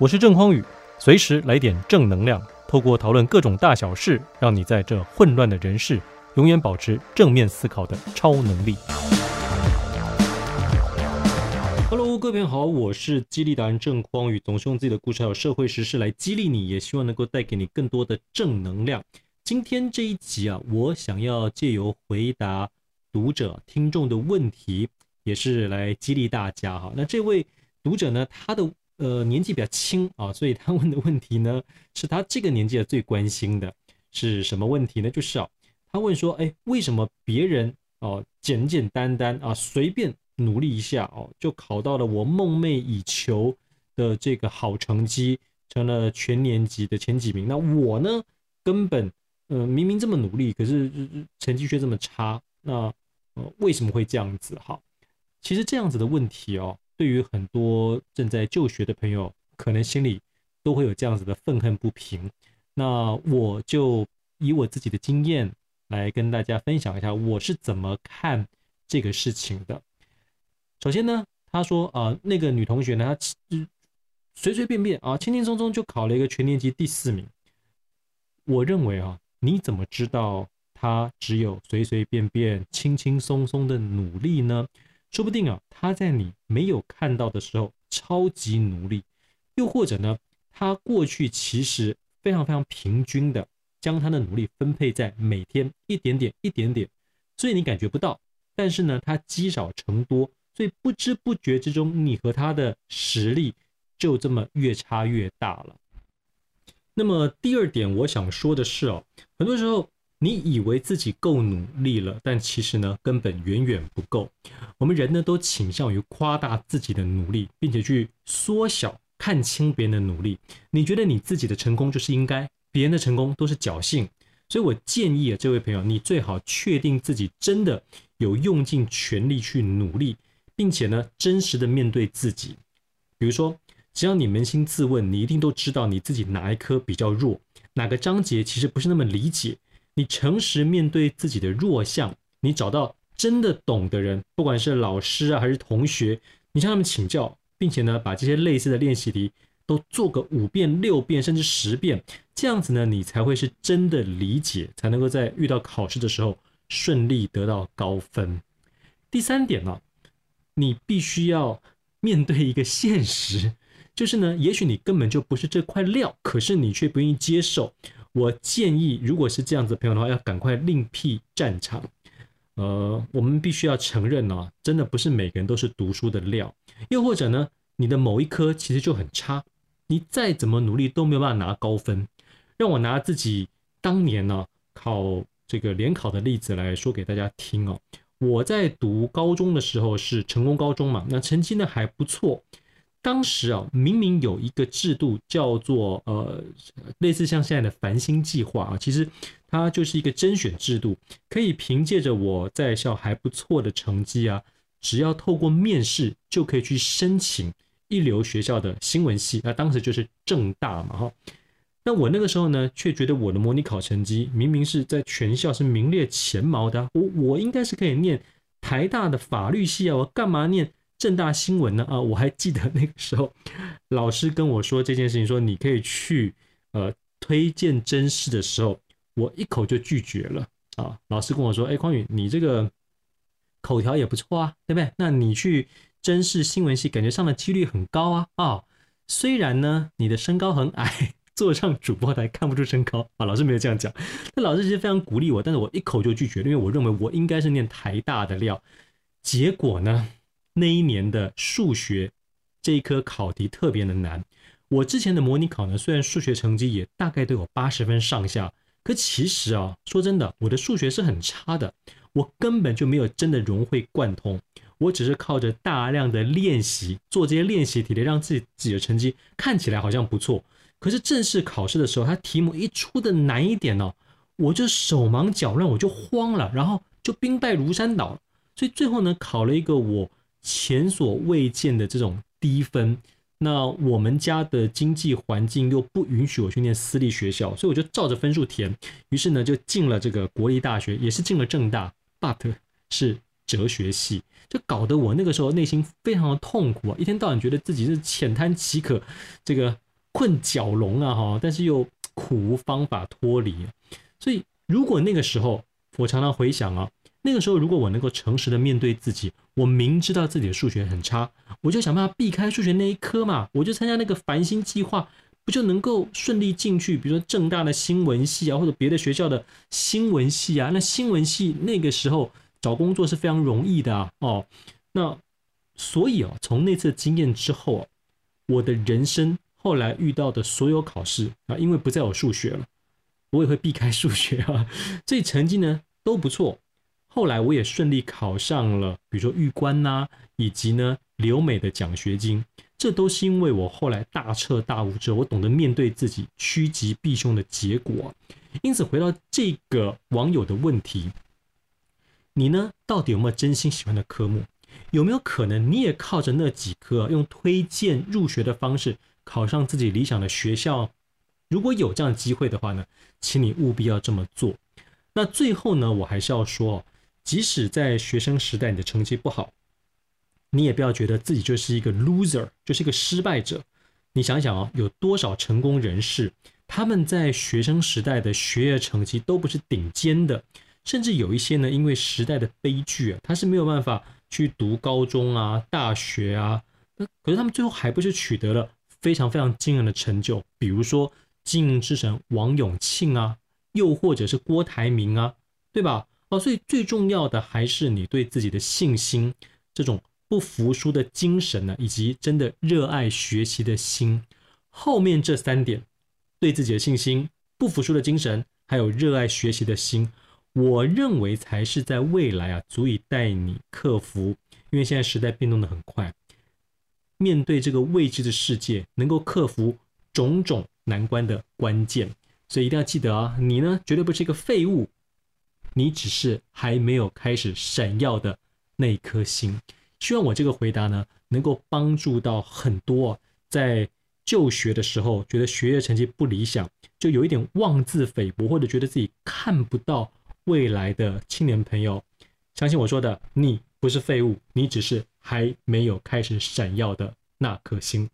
我是郑匡宇，随时来点正能量，透过讨论各种大小事，让你在这混乱的人世，永远保持正面思考的超能力。Hello，各位朋友好，我是激励达人郑匡宇，总是用自己的故事还有社会时事来激励你，也希望能够带给你更多的正能量。今天这一集啊，我想要借由回答读者听众的问题，也是来激励大家哈。那这位读者呢，他的。呃，年纪比较轻啊，所以他问的问题呢，是他这个年纪的最关心的，是什么问题呢？就是啊，他问说，哎，为什么别人哦简简单单啊，随便努力一下哦，就考到了我梦寐以求的这个好成绩，成了全年级的前几名？那我呢，根本呃明明这么努力，可是成绩却这么差，那呃为什么会这样子？哈，其实这样子的问题哦。对于很多正在就学的朋友，可能心里都会有这样子的愤恨不平。那我就以我自己的经验来跟大家分享一下，我是怎么看这个事情的。首先呢，他说啊、那个女同学呢，她随随便便啊，轻轻松松就考了一个全年级第四名。我认为啊，你怎么知道她只有随随便便、轻轻松松的努力呢？说不定啊，他在你没有看到的时候超级努力，又或者呢，他过去其实非常非常平均的将他的努力分配在每天一点点一点点，所以你感觉不到。但是呢，他积少成多，所以不知不觉之中，你和他的实力就这么越差越大了。那么第二点，我想说的是哦，很多时候。你以为自己够努力了，但其实呢，根本远远不够。我们人呢，都倾向于夸大自己的努力，并且去缩小、看清别人的努力。你觉得你自己的成功就是应该，别人的成功都是侥幸。所以我建议啊，这位朋友，你最好确定自己真的有用尽全力去努力，并且呢，真实的面对自己。比如说，只要你扪心自问，你一定都知道你自己哪一科比较弱，哪个章节其实不是那么理解。你诚实面对自己的弱项，你找到真的懂的人，不管是老师啊还是同学，你向他们请教，并且呢，把这些类似的练习题都做个五遍、六遍甚至十遍，这样子呢，你才会是真的理解，才能够在遇到考试的时候顺利得到高分。第三点呢，你必须要面对一个现实，就是呢，也许你根本就不是这块料，可是你却不愿意接受。我建议，如果是这样子的朋友的话，要赶快另辟战场。呃，我们必须要承认呢、真的不是每个人都是读书的料。又或者呢，你的某一科其实就很差，你再怎么努力都没有办法拿高分。让我拿自己当年呢、考这个联考的例子来说给大家听哦。我在读高中的时候是成功高中嘛，那成绩呢还不错。当时啊，明明有一个制度叫做呃，类似像现在的繁星计划啊，其实它就是一个甄选制度，可以凭借着我在校还不错的成绩啊，只要透过面试就可以去申请一流学校的新闻系，那当时就是政大嘛哈。那我那个时候呢，却觉得我的模拟考成绩明明是在全校是名列前茅的，我我应该是可以念台大的法律系啊，我干嘛念？正大新闻呢？啊，我还记得那个时候，老师跟我说这件事情，说你可以去呃推荐甄试的时候，我一口就拒绝了啊。老师跟我说：“哎，匡宇，你这个口条也不错啊，对不对？那你去甄试新闻系，感觉上的几率很高啊。啊，虽然呢你的身高很矮，坐上主播台看不出身高啊。老师没有这样讲，那老师其实非常鼓励我，但是我一口就拒绝，因为我认为我应该是念台大的料。结果呢？那一年的数学这一科考题特别的难。我之前的模拟考呢，虽然数学成绩也大概都有八十分上下，可其实啊，说真的，我的数学是很差的，我根本就没有真的融会贯通。我只是靠着大量的练习，做这些练习题的，让自己自己的成绩看起来好像不错。可是正式考试的时候，它题目一出的难一点呢，我就手忙脚乱，我就慌了，然后就兵败如山倒。所以最后呢，考了一个我。前所未见的这种低分，那我们家的经济环境又不允许我去念私立学校，所以我就照着分数填，于是呢就进了这个国立大学，也是进了政大，but 是哲学系，就搞得我那个时候内心非常的痛苦啊，一天到晚觉得自己是浅滩楫可，这个困蛟龙啊哈，但是又苦无方法脱离。所以如果那个时候，我常常回想啊，那个时候如果我能够诚实的面对自己，我明知道自己的数学很差，我就想办法避开数学那一科嘛，我就参加那个繁星计划，不就能够顺利进去？比如说正大的新闻系啊，或者别的学校的新闻系啊，那新闻系那个时候找工作是非常容易的啊。哦，那所以啊，从那次经验之后啊，我的人生后来遇到的所有考试啊，因为不再有数学了，我也会避开数学啊，所以成绩呢都不错。后来我也顺利考上了，比如说玉官呐、以及呢留美的奖学金，这都是因为我后来大彻大悟之后，我懂得面对自己，趋吉避凶的结果。因此，回到这个网友的问题，你呢到底有没有真心喜欢的科目？有没有可能你也靠着那几科，用推荐入学的方式考上自己理想的学校？如果有这样的机会的话呢，请你务必要这么做。那最后呢，我还是要说。即使在学生时代你的成绩不好，你也不要觉得自己就是一个 loser，就是一个失败者。你想想啊，有多少成功人士，他们在学生时代的学业成绩都不是顶尖的，甚至有一些呢，因为时代的悲剧啊，他是没有办法去读高中啊、大学啊，可是他们最后还不是取得了非常非常惊人的成就，比如说经营之神王永庆啊，又或者是郭台铭啊，对吧？哦，所以最重要的还是你对自己的信心，这种不服输的精神呢，以及真的热爱学习的心。后面这三点，对自己的信心、不服输的精神，还有热爱学习的心，我认为才是在未来啊，足以带你克服。因为现在时代变动的很快，面对这个未知的世界，能够克服种种难关的关键。所以一定要记得啊，你呢，绝对不是一个废物。你只是还没有开始闪耀的那颗星。希望我这个回答呢，能够帮助到很多在就学的时候觉得学业成绩不理想，就有一点妄自菲薄，或者觉得自己看不到未来的青年朋友。相信我说的，你不是废物，你只是还没有开始闪耀的那颗星。